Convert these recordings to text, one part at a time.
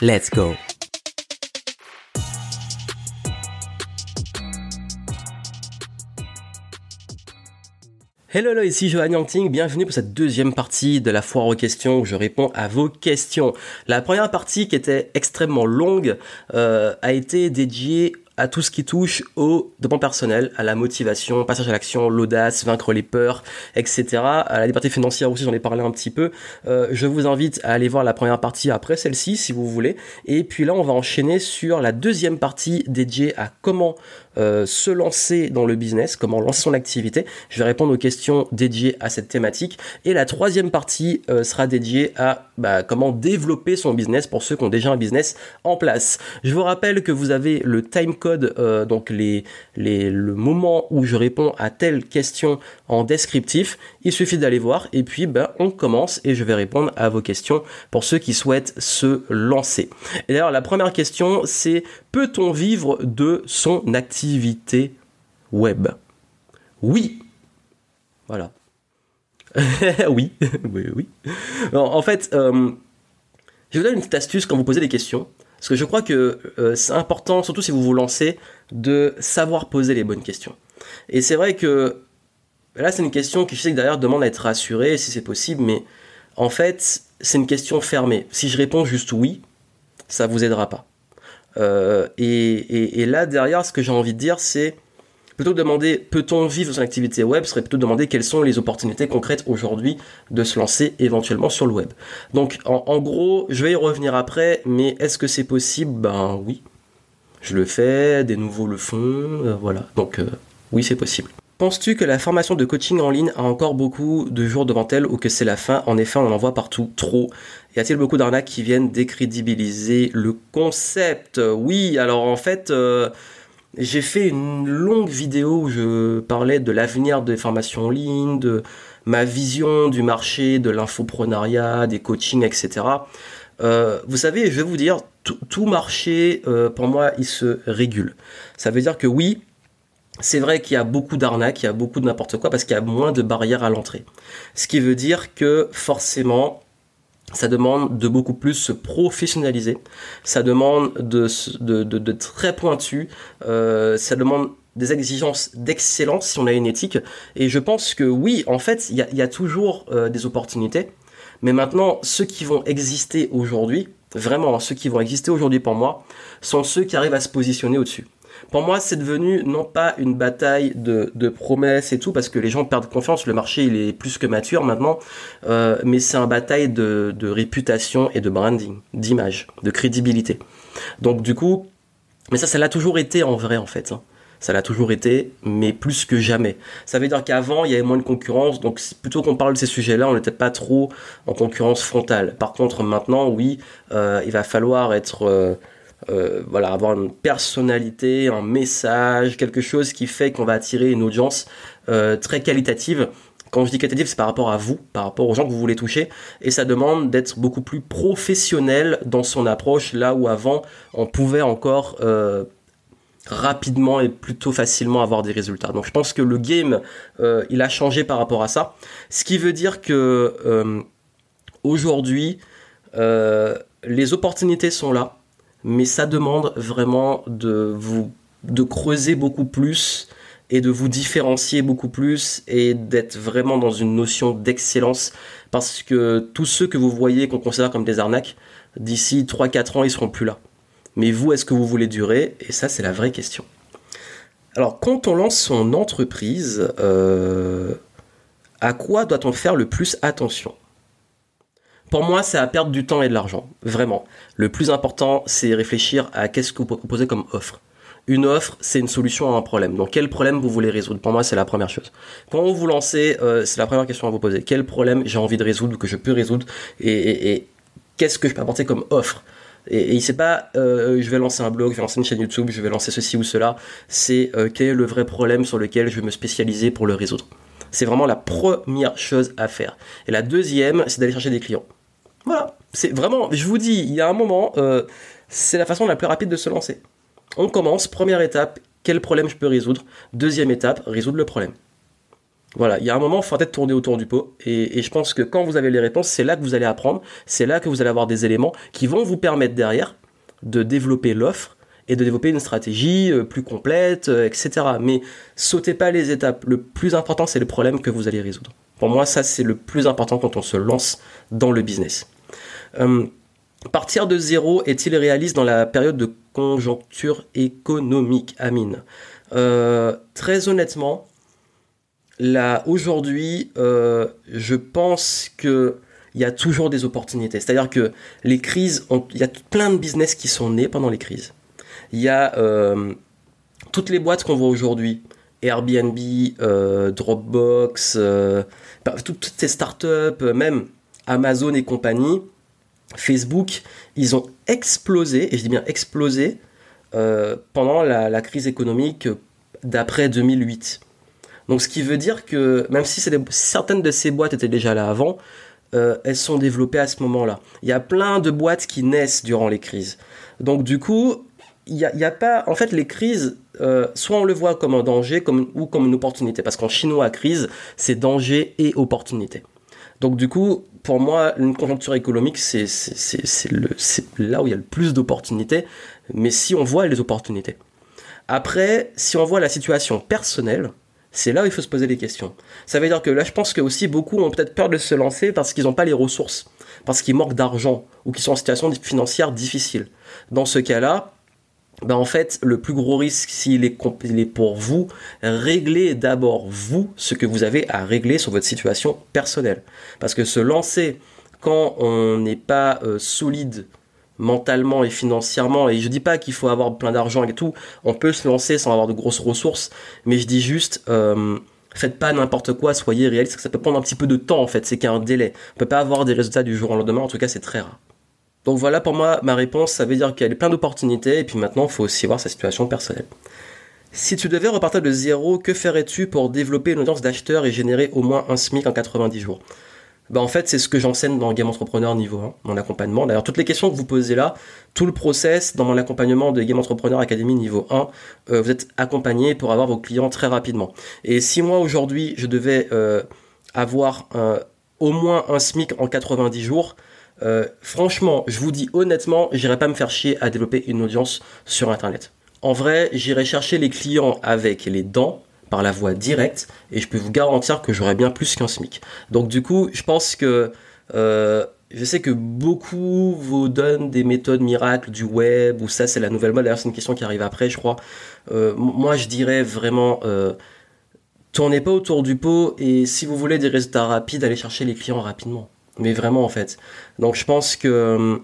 Let's go Hello, hello, ici Johan Yangting, bienvenue pour cette deuxième partie de la foire aux questions où je réponds à vos questions. La première partie qui était extrêmement longue euh, a été dédiée à tout ce qui touche au développement personnel, à la motivation, passage à l'action, l'audace, vaincre les peurs, etc. À la liberté financière aussi, j'en ai parlé un petit peu. Euh, je vous invite à aller voir la première partie après celle-ci, si vous voulez. Et puis là, on va enchaîner sur la deuxième partie dédiée à comment euh, se lancer dans le business, comment lancer son activité. Je vais répondre aux questions dédiées à cette thématique. Et la troisième partie euh, sera dédiée à bah, comment développer son business pour ceux qui ont déjà un business en place. Je vous rappelle que vous avez le time code, euh, donc les, les, le moment où je réponds à telle question en descriptif. Il suffit d'aller voir et puis bah, on commence et je vais répondre à vos questions pour ceux qui souhaitent se lancer. Et d'ailleurs, la première question, c'est peut-on vivre de son activité? Web Oui. Voilà. oui, oui, oui. en fait, euh, je vous donne une petite astuce quand vous posez des questions. Parce que je crois que euh, c'est important, surtout si vous vous lancez, de savoir poser les bonnes questions. Et c'est vrai que là, c'est une question qui, je sais que derrière, demande à être rassurée, si c'est possible, mais en fait, c'est une question fermée. Si je réponds juste oui, ça vous aidera pas. Euh, et, là, derrière, ce que j'ai envie de dire, c'est plutôt que de demander peut-on vivre son activité web, ce serait plutôt de demander quelles sont les opportunités concrètes aujourd'hui de se lancer éventuellement sur le web. Donc, en, gros, je vais y revenir après, mais est-ce que c'est possible? Ben oui. Je le fais, des nouveaux le font, euh, voilà. Donc, euh, oui, c'est possible. Penses-tu que la formation de coaching en ligne a encore beaucoup de jours devant elle ou que c'est la fin? En effet, on en voit partout trop. Y a-t-il beaucoup d'arnaques qui viennent décrédibiliser le concept? Oui, alors en fait, euh, j'ai fait une longue vidéo où je parlais de l'avenir des formations en ligne, de ma vision du marché, de l'infoprenariat, des coachings, etc. Euh, vous savez, je vais vous dire, tout marché, euh, pour moi, il se régule. Ça veut dire que oui, c'est vrai qu'il y a beaucoup d'arnaques, il y a beaucoup de n'importe quoi parce qu'il y a moins de barrières à l'entrée. Ce qui veut dire que forcément, ça demande de beaucoup plus se professionnaliser, ça demande de, de, très pointu, euh, ça demande des exigences d'excellence si on a une éthique. Et je pense que oui, en fait, il y a, toujours euh, des opportunités. Mais maintenant, ceux qui vont exister aujourd'hui, vraiment, ceux qui vont exister aujourd'hui pour moi, sont ceux qui arrivent à se positionner au-dessus. Pour moi, c'est devenu non pas une bataille de, promesses et tout, parce que les gens perdent confiance, le marché il est plus que mature maintenant, euh, mais c'est une bataille de, réputation et de branding, d'image, de crédibilité. Donc du coup, mais ça, ça l'a toujours été en vrai en fait. Hein. Ça l'a toujours été, mais plus que jamais. Ça veut dire qu'avant, il y avait moins de concurrence, donc plutôt qu'on parle de ces sujets-là, on n'était pas trop en concurrence frontale. Par contre, maintenant, oui, euh, il va falloir être... Euh, euh, voilà, avoir une personnalité, un message, quelque chose qui fait qu'on va attirer une audience euh, très qualitative. Quand je dis qualitative, c'est par rapport à vous, par rapport aux gens que vous voulez toucher, et ça demande d'être beaucoup plus professionnel dans son approche, là où avant on pouvait encore euh, rapidement et plutôt facilement avoir des résultats. Donc je pense que le game, il a changé par rapport à ça, ce qui veut dire que aujourd'hui, les opportunités sont là mais ça demande vraiment de vous de creuser beaucoup plus et de vous différencier beaucoup plus et d'être vraiment dans une notion d'excellence parce que tous ceux que vous voyez qu'on considère comme des arnaques, d'ici 3-4 ans, ils seront plus là. Mais vous, est-ce que vous voulez durer? Et ça, c'est la vraie question. Alors, quand on lance son entreprise, euh, à quoi doit-on faire le plus attention? Pour moi, c'est à perdre du temps et de l'argent, vraiment. Le plus important, c'est réfléchir à qu'est-ce que vous proposez comme offre. Une offre, c'est une solution à un problème. Donc, quel problème vous voulez résoudre? Pour moi, c'est la première chose. Quand vous vous lancez, euh, c'est la première question à vous poser. Quel problème j'ai envie de résoudre ou que je peux résoudre Et, qu'est-ce que je peux apporter comme offre? Et, et c'est pas euh, je vais lancer un blog, je vais lancer une chaîne YouTube, je vais lancer ceci ou cela. C'est euh, quel est le vrai problème sur lequel je vais me spécialiser pour le résoudre? C'est vraiment la première chose à faire. Et la deuxième, c'est d'aller chercher des clients. Voilà. C'est vraiment, je vous dis, il y a un moment, euh, c'est la façon la plus rapide de se lancer. On commence, première étape, quel problème je peux résoudre? Deuxième étape, résoudre le problème. Voilà, il y a un moment, il faut peut-être tourner autour du pot. Et, je pense que quand vous avez les réponses, c'est là que vous allez apprendre, c'est là que vous allez avoir des éléments qui vont vous permettre derrière de développer l'offre et de développer une stratégie euh, plus complète, euh, etc. Mais sautez pas les étapes. Le plus important, c'est le problème que vous allez résoudre. Pour moi, ça, c'est le plus important quand on se lance dans le business. Euh, partir de zéro est-il réaliste dans la période de conjoncture économique, Amine? Très honnêtement, là aujourd'hui, euh, je pense que il y a toujours des opportunités. C'est-à-dire que les crises, il y a plein de business qui sont nés pendant les crises. Il y a euh, toutes les boîtes qu'on voit aujourd'hui, Airbnb, euh, Dropbox, toutes ces startups, même Amazon et compagnie, Facebook, ils ont explosé, et je dis bien explosé, pendant la crise économique d'après 2008. Donc ce qui veut dire que même si certaines de ces boîtes étaient déjà là avant, euh, elles sont développées à ce moment-là. Il y a plein de boîtes qui naissent durant les crises. Donc du coup, il n'y a, pas... En fait, les crises, euh, soit on le voit comme un danger ou comme une opportunité. Parce qu'en chinois, crise, c'est danger et opportunité. Donc du coup, pour moi, une conjoncture économique, c'est là où il y a le plus d'opportunités. Mais si on voit les opportunités. Après, si on voit la situation personnelle, c'est là où il faut se poser des questions. Ça veut dire que là, je pense que aussi beaucoup ont peut-être peur de se lancer parce qu'ils n'ont pas les ressources, parce qu'ils manquent d'argent ou qu'ils sont en situation financière difficile. Dans ce cas-là, ben en fait, le plus gros risque, s'il est, pour vous, réglez d'abord vous ce que vous avez à régler sur votre situation personnelle. Parce que se lancer quand on n'est pas euh, solide mentalement et financièrement. Et je dis pas qu'il faut avoir plein d'argent et tout. On peut se lancer sans avoir de grosses ressources. Mais je dis juste, euh, faites pas n'importe quoi, soyez réaliste. Ça peut prendre un petit peu de temps en fait. C'est qu'il y a un délai. On peut pas avoir des résultats du jour au lendemain. En tout cas, c'est très rare. Donc voilà pour moi ma réponse. Ça veut dire qu'il y a plein d'opportunités. Et puis maintenant, il faut aussi voir sa situation personnelle. Si tu devais repartir de zéro, que ferais-tu pour développer une audience d'acheteurs et générer au moins un SMIC en 90 jours? Bah en fait, c'est ce que j'enseigne dans Game Entrepreneur niveau 1, mon accompagnement. D'ailleurs, toutes les questions que vous posez là, tout le process dans mon accompagnement de Game Entrepreneur Academy niveau 1, euh, vous êtes accompagné pour avoir vos clients très rapidement. Et si moi aujourd'hui, je devais euh, avoir au moins un SMIC en 90 jours, euh, franchement, je vous dis honnêtement, j'irai pas me faire chier à développer une audience sur Internet. En vrai, j'irai chercher les clients avec les dents, par la voie directe et je peux vous garantir que j'aurai bien plus qu'un SMIC. Donc du coup, je pense que euh, je sais que beaucoup vous donnent des méthodes miracles du web ou ça c'est la nouvelle mode. D'ailleurs c'est une question qui arrive après, je crois. Euh, moi je dirais vraiment tournez pas autour du pot et si vous voulez des résultats rapides, allez chercher les clients rapidement. Mais vraiment en fait. Donc je pense que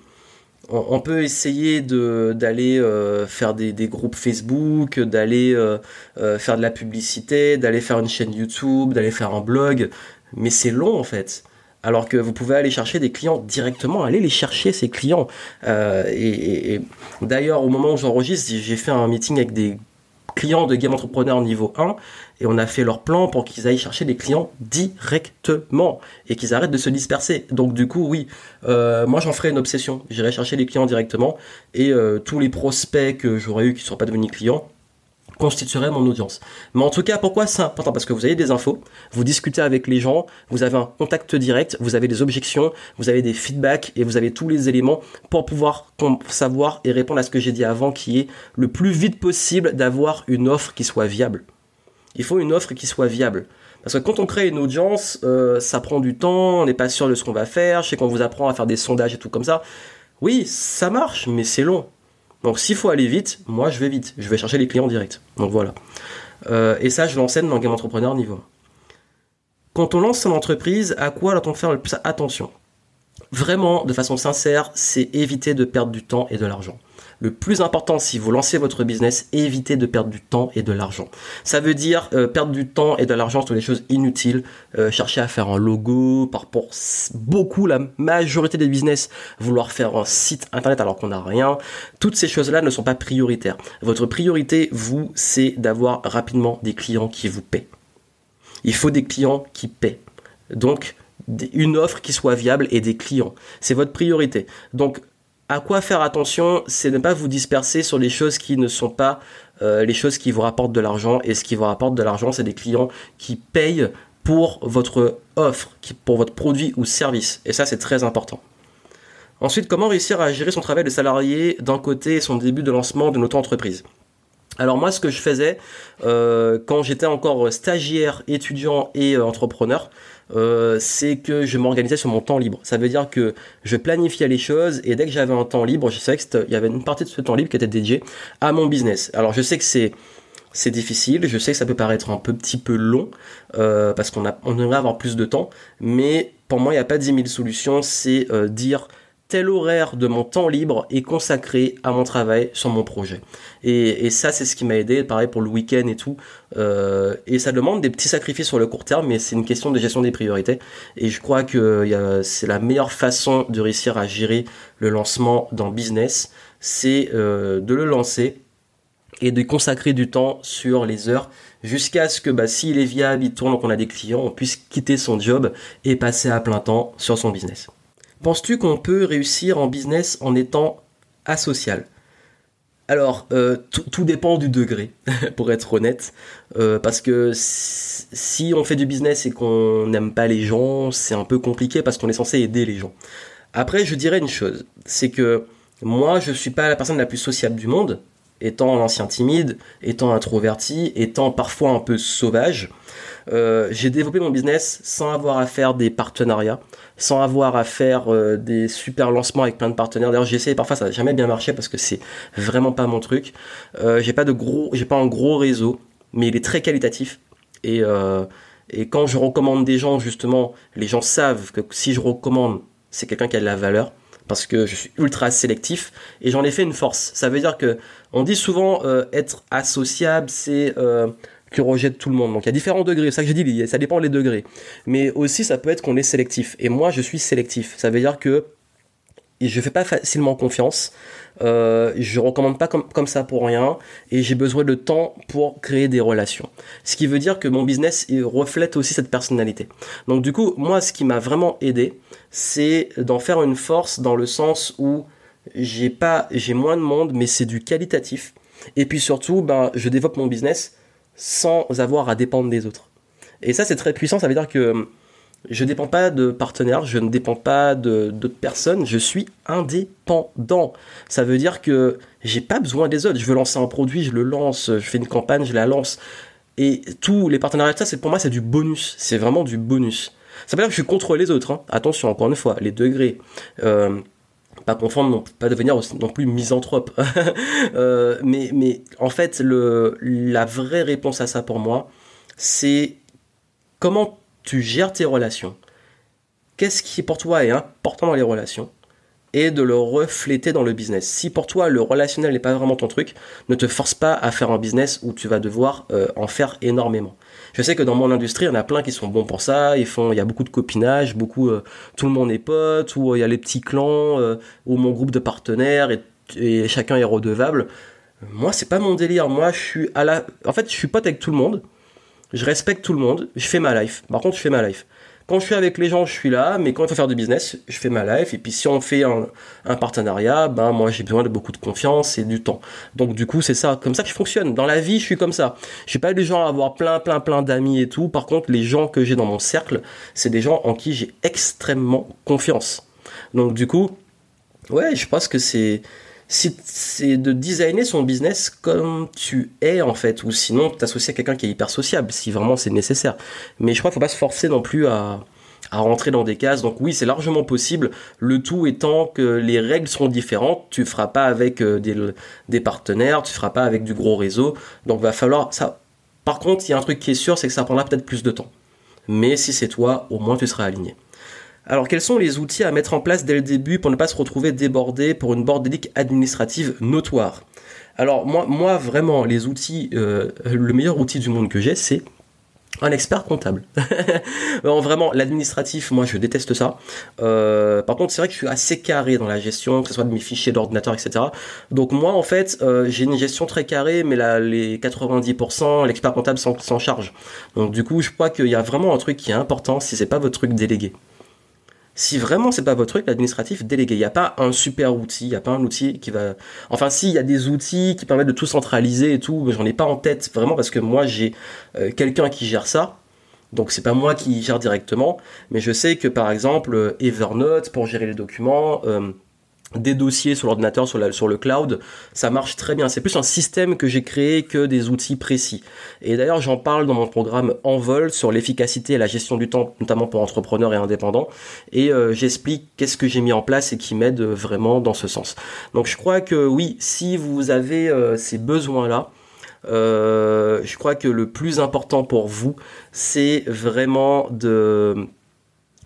on, peut essayer d'aller euh, faire des, groupes Facebook, d'aller euh, euh, faire de la publicité, d'aller faire une chaîne YouTube, d'aller faire un blog, mais c'est long en fait. Alors que vous pouvez aller chercher des clients directement, aller les chercher ces clients. et, d'ailleurs, au moment où j'enregistre, j'ai fait un meeting avec des clients de Game Entrepreneur niveau 1 et on a fait leur plan pour qu'ils aillent chercher des clients directement et qu'ils arrêtent de se disperser. Donc du coup, oui, euh, moi j'en ferai une obsession. J'irai chercher les clients directement et euh, tous les prospects que j'aurais eu qui ne sont pas devenus clients constitueraient mon audience. Mais en tout cas, pourquoi c'est important? Parce que vous avez des infos, vous discutez avec les gens, vous avez un contact direct, vous avez des objections, vous avez des feedbacks et vous avez tous les éléments pour pouvoir savoir et répondre à ce que j'ai dit avant qui est le plus vite possible d'avoir une offre qui soit viable il faut une offre qui soit viable. Parce que quand on crée une audience, euh, ça prend du temps, on n'est pas sûr de ce qu'on va faire, je sais qu'on vous apprend à faire des sondages et tout comme ça. Oui, ça marche, mais c'est long. Donc s'il faut aller vite, moi je vais vite, je vais chercher les clients directs. Donc voilà. Euh, et ça, je l'enseigne dans Game Entrepreneur niveau 1. Quand on lance son entreprise, à quoi doit-on faire le plus attention? Vraiment, de façon sincère, c'est éviter de perdre du temps et de l'argent. Le plus important, si vous lancez votre business, évitez de perdre du temps et de l'argent. Ça veut dire euh, perdre du temps et de l'argent sur des choses inutiles. Euh, chercher à faire un logo, par pour beaucoup, la majorité des business, vouloir faire un site internet alors qu'on n'a rien. Toutes ces choses-là ne sont pas prioritaires. Votre priorité, vous, c'est d'avoir rapidement des clients qui vous paient. Il faut des clients qui paient. Donc, une offre qui soit viable et des clients. C'est votre priorité. Donc, à quoi faire attention, c'est ne pas vous disperser sur les choses qui ne sont pas euh, les choses qui vous rapportent de l'argent. Et ce qui vous rapporte de l'argent, c'est des clients qui payent pour votre offre, pour votre produit ou service. Et ça, c'est très important. Ensuite, comment réussir à gérer son travail de salarié d'un côté et son début de lancement de notre entreprise alors moi, ce que je faisais euh, quand j'étais encore stagiaire, étudiant et euh, entrepreneur, euh, c'est que je m'organisais sur mon temps libre. Ça veut dire que je planifiais les choses et dès que j'avais un temps libre, je savais qu'il y avait une partie de ce temps libre qui était dédiée à mon business. Alors je sais que c'est difficile, je sais que ça peut paraître un peu, petit peu long euh, parce qu'on on aimerait avoir plus de temps, mais pour moi il n'y a pas 10 000 solutions, c'est euh, dire tel horaire de mon temps libre est consacré à mon travail sur mon projet. Et, ça, c'est ce qui m'a aidé, pareil pour le week-end et tout. Euh, et ça demande des petits sacrifices sur le court terme, mais c'est une question de gestion des priorités. Et je crois que c'est la meilleure façon de réussir à gérer le lancement dans business, c'est euh, de le lancer et de consacrer du temps sur les heures jusqu'à ce que bah, s'il est viable, il tourne, donc on a des clients, on puisse quitter son job et passer à plein temps sur son business. Penses-tu qu'on peut réussir en business en étant asocial? Alors, euh, tout dépend du degré, pour être honnête, euh, parce que si on fait du business et qu'on n'aime pas les gens, c'est un peu compliqué parce qu'on est censé aider les gens. Après, je dirais une chose, c'est que moi, je suis pas la personne la plus sociable du monde, étant un ancien timide, étant introverti, étant parfois un peu sauvage. Euh, j'ai développé mon business sans avoir à faire des partenariats, sans avoir à faire euh, des super lancements avec plein de partenaires. D'ailleurs, j'ai essayé parfois, ça n'a jamais bien marché parce que c'est vraiment pas mon truc. Euh, j'ai pas de gros, j'ai pas un gros réseau, mais il est très qualitatif. Et, et quand je recommande des gens, justement, les gens savent que si je recommande, c'est quelqu'un qui a de la valeur parce que je suis ultra sélectif et j'en ai fait une force. Ça veut dire que on dit souvent être associable, c'est qui rejette tout le monde. Donc il y a différents degrés, c'est ça que j'ai dit, ça dépend des degrés. Mais aussi ça peut être qu'on est sélectif. Et moi je suis sélectif. Ça veut dire que je fais pas facilement confiance. Euh, je recommande pas comme, comme ça pour rien et j'ai besoin de temps pour créer des relations. Ce qui veut dire que mon business reflète aussi cette personnalité. Donc du coup, moi, ce qui m'a vraiment aidé, c'est d'en faire une force dans le sens où j'ai pas, j'ai moins de monde, mais c'est du qualitatif. Et puis surtout, ben, je développe mon business sans avoir à dépendre des autres. Et ça, c'est très puissant. Ça veut dire que je ne dépends pas de partenaires, je ne dépends pas d'autres personnes, je suis indépendant. Ça veut dire que j'ai pas besoin des autres. Je veux lancer un produit, je le lance, je fais une campagne, je la lance. Et tous les partenariats, ça, c'est pour moi, c'est du bonus. C'est vraiment du bonus. Ça veut dire que je suis contre les autres. Hein. Attention, encore une fois, les degrés. Euh, pas confondre, non, pas devenir non plus misanthrope. Euh, mais, mais en fait, le, la vraie réponse à ça pour moi, c'est comment tu gères tes relations. Qu'est-ce qui pour toi est important dans les relations et de le refléter dans le business. Si pour toi le relationnel n'est pas vraiment ton truc, ne te force pas à faire un business où tu vas devoir euh, en faire énormément. Je sais que dans mon industrie, il y en a plein qui sont bons pour ça. Ils font, il y a beaucoup de copinage, beaucoup, euh, tout le monde est pote, ou euh, il y a les petits clans, ou mon groupe de partenaires et, et chacun est redevable. Moi, c'est pas mon délire. Moi, je suis à la, en fait, je suis pote avec tout le monde. Je respecte tout le monde. Je fais ma life. Par contre, je fais ma life. Quand je suis avec les gens, je suis là, mais quand il faut faire du business, je fais ma life. Et puis si on fait un, partenariat, ben moi j'ai besoin de beaucoup de confiance et du temps. Donc du coup, c'est ça, comme ça que je fonctionne. Dans la vie, je suis comme ça. Je suis pas du genre à avoir plein, plein, plein d'amis et tout. Par contre, les gens que j'ai dans mon cercle, c'est des gens en qui j'ai extrêmement confiance. Donc du coup, ouais, je pense que c'est c'est de designer son business comme tu es en fait, ou sinon t'associer à quelqu'un qui est hyper sociable, si vraiment c'est nécessaire. Mais je crois qu'il faut pas se forcer non plus à, à rentrer dans des cases. Donc oui, c'est largement possible. Le tout étant que les règles seront différentes. Tu feras pas avec euh, des, des partenaires, tu feras pas avec du gros réseau. Donc va falloir ça. Par contre, il y a un truc qui est sûr, c'est que ça prendra peut-être plus de temps. Mais si c'est toi, au moins tu seras aligné. Alors quels sont les outils à mettre en place dès le début pour ne pas se retrouver débordé pour une bordélique administrative notoire? Alors moi, moi vraiment, les outils, euh, le meilleur outil du monde que j'ai, c'est un expert comptable. vraiment, l'administratif, moi je déteste ça. Euh, par contre, c'est vrai que je suis assez carré dans la gestion, que ce soit de mes fichiers d'ordinateur, etc. Donc moi, en fait, euh, j'ai une gestion très carrée, mais là, les 90%, l'expert comptable s'en charge. Donc du coup, je crois qu'il y a vraiment un truc qui est important si c'est pas votre truc délégué si vraiment c'est pas votre truc, l'administratif, délégué. Il n'y a pas un super outil, il n'y a pas un outil qui va. Enfin, si, y a des outils qui permettent de tout centraliser et tout, mais j'en ai pas en tête vraiment parce que moi j'ai euh, quelqu'un qui gère ça. Donc c'est pas moi qui gère directement, mais je sais que par exemple Evernote pour gérer les documents, euh, des dossiers sur l'ordinateur, sur, le cloud, ça marche très bien. C'est plus un système que j'ai créé que des outils précis. Et d'ailleurs, j'en parle dans mon programme Envol sur l'efficacité et la gestion du temps, notamment pour entrepreneurs et indépendants. Et euh, j'explique qu'est-ce que j'ai mis en place et qui m'aide vraiment dans ce sens. Donc je crois que oui, si vous avez euh, ces besoins-là, euh, je crois que le plus important pour vous, c'est vraiment de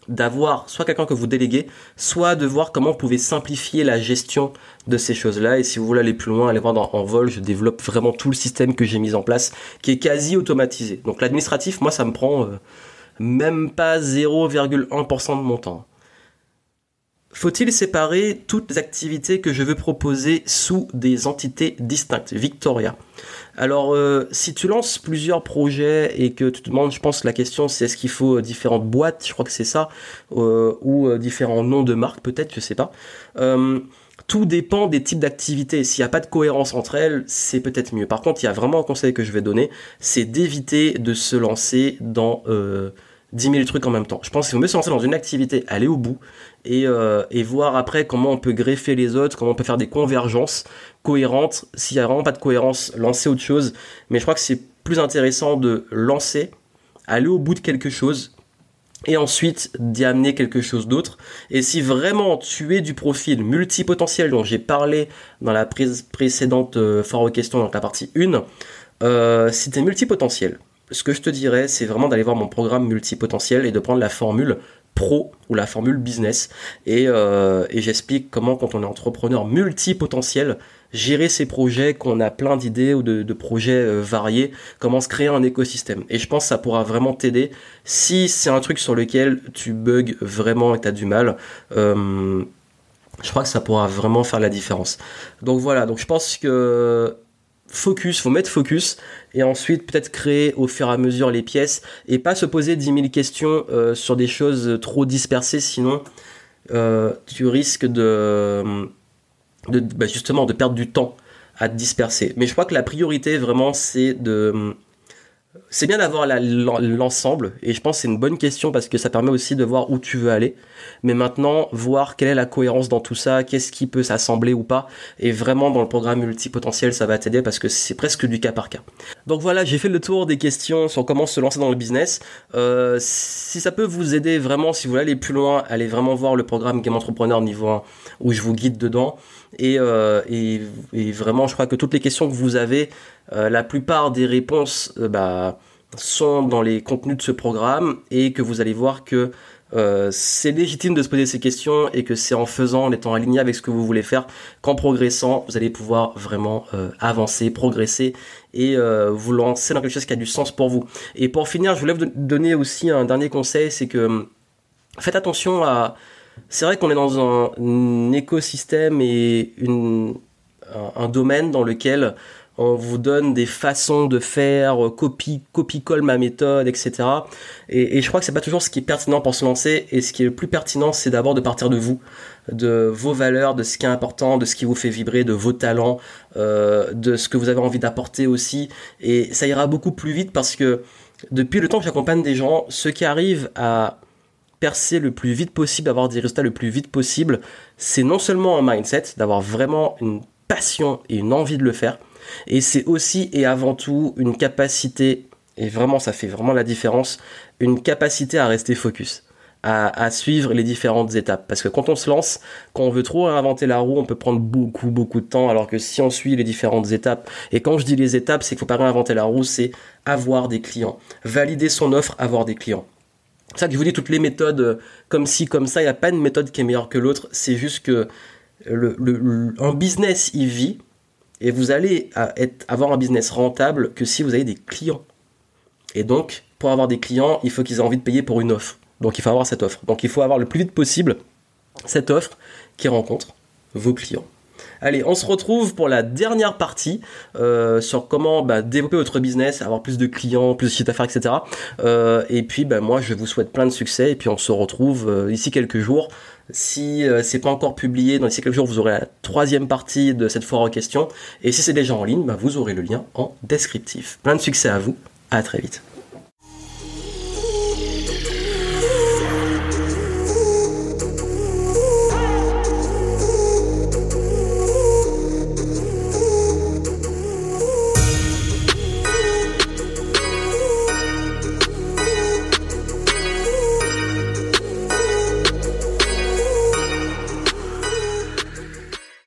d'avoir soit quelqu'un que vous déléguez, soit de voir comment vous pouvez simplifier la gestion de ces choses-là. Et si vous voulez aller plus loin, allez voir En vol, je développe vraiment tout le système que j'ai mis en place, qui est quasi automatisé. Donc l'administratif, moi, ça me prend euh, même pas 0,1% de mon temps. Faut-il séparer toutes les activités que je veux proposer sous des entités distinctes? Victoria. Alors, euh, si tu lances plusieurs projets et que tu te demandes, je pense, la question, c'est est-ce qu'il faut euh, différentes boîtes, je crois que c'est ça, euh, ou différents noms de marques, peut-être, je sais pas. tout dépend des types d'activités. S'il n'y a pas de cohérence entre elles, c'est peut-être mieux. Par contre, il y a vraiment un conseil que je vais donner, c'est d'éviter de se lancer dans 10 000 trucs en même temps. Je pense qu'il vaut mieux se lancer dans une activité, aller au bout et, euh, et, voir après comment on peut greffer les autres, comment on peut faire des convergences cohérentes. S'il n'y a vraiment pas de cohérence, lancer autre chose. Mais je crois que c'est plus intéressant de lancer, aller au bout de quelque chose et ensuite d'y amener quelque chose d'autre. Et si vraiment tu es du profil multipotentiel dont j'ai parlé dans la précédente euh, aux questions, dans la partie 1, euh, si tu es multipotentiel, ce que je te dirais, c'est vraiment d'aller voir mon programme multipotentiel et de prendre la formule pro ou la formule business. Et, euh, j'explique comment, quand on est entrepreneur multipotentiel, gérer ses projets, qu'on a plein d'idées ou de, projets euh, variés, comment se créer un écosystème. Et je pense que ça pourra vraiment t'aider si c'est un truc sur lequel tu bugs vraiment et tu as du mal. Euh, je crois que ça pourra vraiment faire la différence. Donc voilà, donc je pense que focus, faut mettre focus et ensuite peut-être créer au fur et à mesure les pièces et pas se poser 10 000 questions euh, sur des choses trop dispersées sinon euh, tu risques de, bah, justement de perdre du temps à te disperser. Mais je crois que la priorité vraiment c'est de c'est bien d'avoir l'ensemble et je pense que c'est une bonne question parce que ça permet aussi de voir où tu veux aller. Mais maintenant, voir quelle est la cohérence dans tout ça, qu'est-ce qui peut s'assembler ou pas. Et vraiment dans le programme multipotentiel, ça va t'aider parce que c'est presque du cas par cas. Donc voilà, j'ai fait le tour des questions sur comment se lancer dans le business. Euh, si ça peut vous aider vraiment, si vous voulez aller plus loin, allez vraiment voir le programme Game Entrepreneur niveau 1 où je vous guide dedans. Et, euh, et, vraiment, je crois que toutes les questions que vous avez, la plupart des réponses euh, bah, sont dans les contenus de ce programme et que vous allez voir que euh, c'est légitime de se poser ces questions et que c'est en faisant, en étant aligné avec ce que vous voulez faire, qu'en progressant, vous allez pouvoir vraiment avancer, progresser et vous lancer dans quelque chose qui a du sens pour vous. Et pour finir, je voulais vous donner aussi un dernier conseil, c'est que hum, faites attention à... C'est vrai qu'on est dans un, écosystème et un, domaine dans lequel on vous donne des façons de faire, euh, copie, copie-colle ma méthode, etc. Et, je crois que c'est pas toujours ce qui est pertinent pour se lancer. Et ce qui est le plus pertinent, c'est d'abord de partir de vous, de vos valeurs, de ce qui est important, de ce qui vous fait vibrer, de vos talents, euh, de ce que vous avez envie d'apporter aussi. Et ça ira beaucoup plus vite parce que depuis le temps que j'accompagne des gens, ceux qui arrivent à percer le plus vite possible, avoir des résultats le plus vite possible, c'est non seulement un mindset, d'avoir vraiment une passion et une envie de le faire, et c'est aussi et avant tout une capacité, et vraiment ça fait vraiment la différence, une capacité à rester focus. À, suivre les différentes étapes. Parce que quand on se lance, quand on veut trop inventer la roue, on peut prendre beaucoup, beaucoup de temps, alors que si on suit les différentes étapes, et quand je dis les étapes, c'est qu'il faut pas réinventer la roue, c'est avoir des clients. Valider son offre, avoir des clients. C'est ça que je vous dis toutes les méthodes euh, comme ci, comme ça, il n'y a pas une méthode qui est meilleure que l'autre. C'est juste que le, un business, il vit et vous allez avoir un business rentable que si vous avez des clients. Et donc, pour avoir des clients, il faut qu'ils aient envie de payer pour une offre. Donc, il faut avoir cette offre. Donc, il faut avoir le plus vite possible cette offre qui rencontre vos clients. Allez, on se retrouve pour la dernière partie euh, sur comment bah, développer votre business, avoir plus de clients, plus de chiffre d'affaires, etc. Euh, et puis, bah, moi, je vous souhaite plein de succès. Et puis, on se retrouve euh, ici quelques jours. Si c'est pas encore publié, dans ici quelques jours, vous aurez la troisième partie de cette foire en question. Et si c'est déjà en ligne, bah, vous aurez le lien en descriptif. Plein de succès à vous. À très vite.